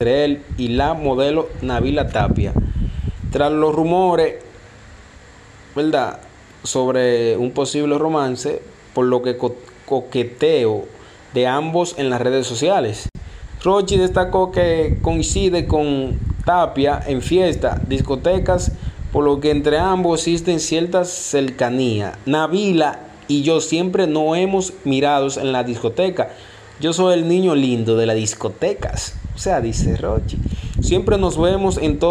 Entre él y la modelo Navila Tapia. Tras los rumores, ¿verdad?, sobre un posible romance, por lo que co- coqueteo de ambos en las redes sociales. Rochi destacó que coincide con Tapia en fiesta, discotecas, por lo que entre ambos existen ciertas cercanía. Navila y yo siempre no hemos mirados en la discoteca. Yo soy el niño lindo de las discotecas. Sea, dice Rochi. Siempre nos vemos en todo.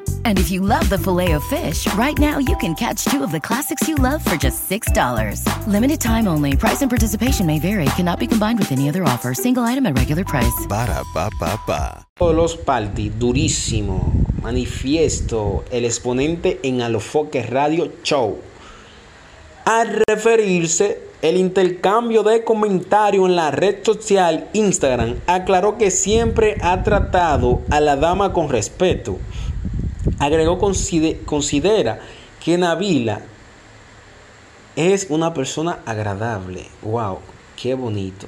And if you love the filet of fish, right now you can catch two of the classics you love for just $6. Limited time only. Price and participation may vary. Cannot be combined with any other offer. Single item at regular price. Ba ba ba. Todos los party, durísimo. Manifiesto, el exponente en Alofoque Radio Show. Al referirse el intercambio de comentarios en la red social Instagram, aclaró que siempre ha tratado a la dama con respeto. Agregó conside- considera que Navila es una persona agradable. Wow, qué bonito.